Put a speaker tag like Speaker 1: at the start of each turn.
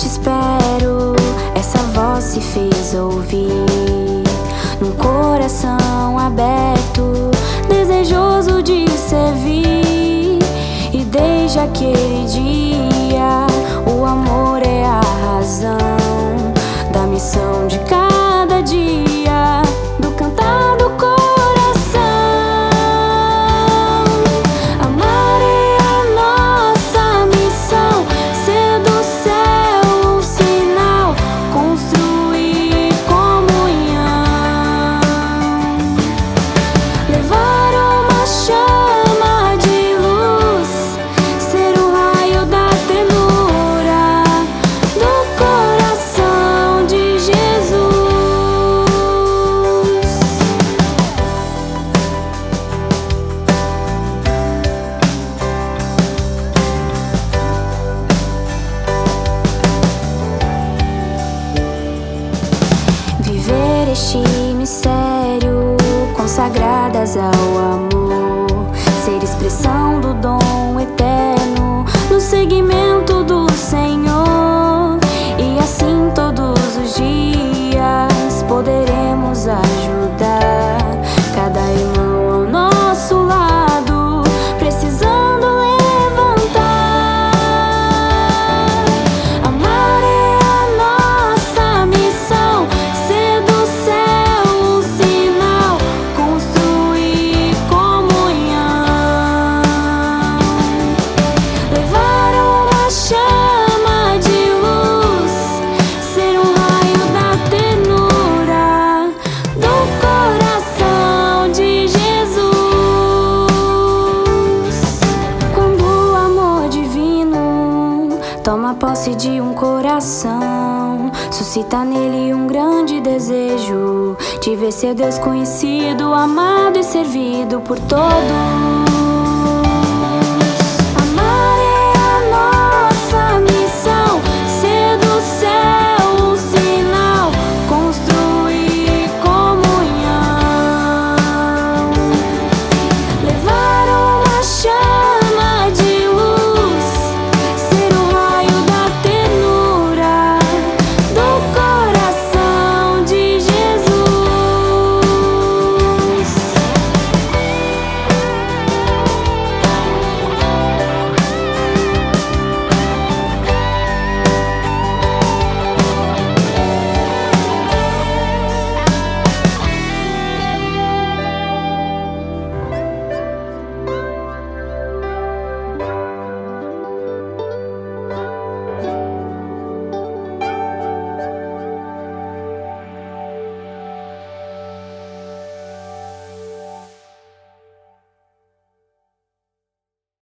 Speaker 1: te espero. Essa voz se fez ouvir. Num coração aberto, desejoso de servir. E desde aquele dia, o amor. este mistério, consagradas ao amor. coração suscita nele um grande desejo de ver seu Deus conhecido, amado e servido por todos.